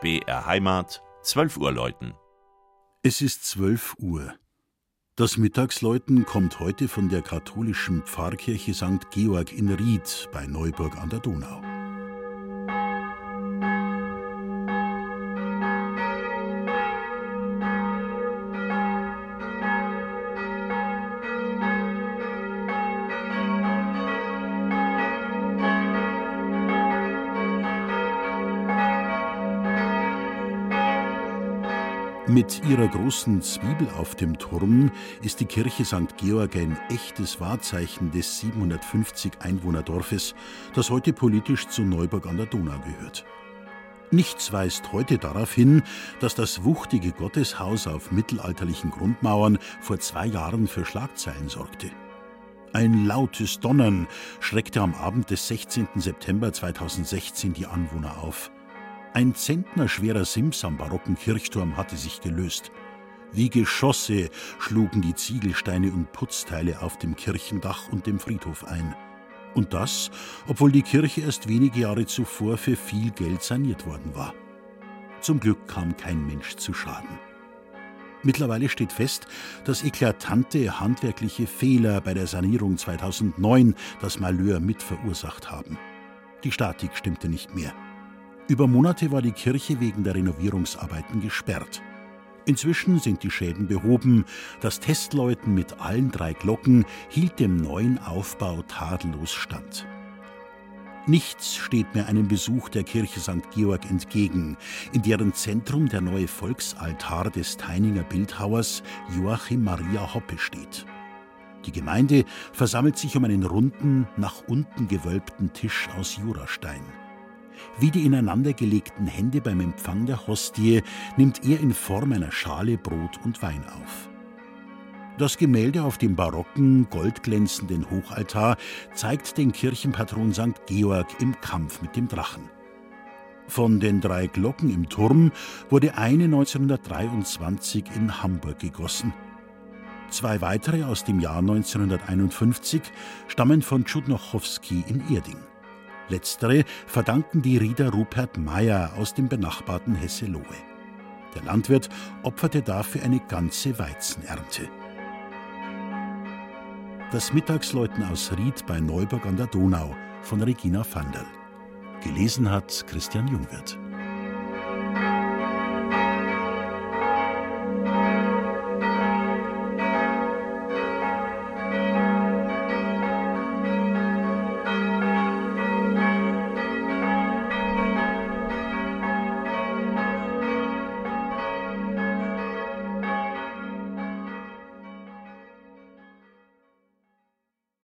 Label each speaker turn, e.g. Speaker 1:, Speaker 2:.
Speaker 1: BR Heimat, 12 Uhr läuten.
Speaker 2: Es ist 12 Uhr. Das Mittagsläuten kommt heute von der katholischen Pfarrkirche St. Georg in Ried bei Neuburg an der Donau. Mit ihrer großen Zwiebel auf dem Turm ist die Kirche St. Georg ein echtes Wahrzeichen des 750 Einwohnerdorfes, das heute politisch zu Neuburg an der Donau gehört. Nichts weist heute darauf hin, dass das wuchtige Gotteshaus auf mittelalterlichen Grundmauern vor zwei Jahren für Schlagzeilen sorgte. Ein lautes Donnern schreckte am Abend des 16. September 2016 die Anwohner auf. Ein zentnerschwerer Sims am barocken Kirchturm hatte sich gelöst. Wie Geschosse schlugen die Ziegelsteine und Putzteile auf dem Kirchendach und dem Friedhof ein. Und das, obwohl die Kirche erst wenige Jahre zuvor für viel Geld saniert worden war. Zum Glück kam kein Mensch zu Schaden. Mittlerweile steht fest, dass eklatante handwerkliche Fehler bei der Sanierung 2009 das Malheur mit verursacht haben. Die Statik stimmte nicht mehr. Über Monate war die Kirche wegen der Renovierungsarbeiten gesperrt. Inzwischen sind die Schäden behoben. Das Testläuten mit allen drei Glocken hielt dem neuen Aufbau tadellos stand. Nichts steht mehr einem Besuch der Kirche St. Georg entgegen, in deren Zentrum der neue Volksaltar des Teininger Bildhauers Joachim Maria Hoppe steht. Die Gemeinde versammelt sich um einen runden, nach unten gewölbten Tisch aus Jurastein. Wie die ineinandergelegten Hände beim Empfang der Hostie nimmt er in Form einer Schale Brot und Wein auf. Das Gemälde auf dem barocken, goldglänzenden Hochaltar zeigt den Kirchenpatron St. Georg im Kampf mit dem Drachen. Von den drei Glocken im Turm wurde eine 1923 in Hamburg gegossen. Zwei weitere aus dem Jahr 1951 stammen von Tschudnochowski in Erding. Letztere verdanken die Rieder Rupert Meyer aus dem benachbarten Hesselohe. Der Landwirt opferte dafür eine ganze Weizenernte. Das Mittagsläuten aus Ried bei Neuburg an der Donau von Regina Vandal. Gelesen hat Christian Jungwirth.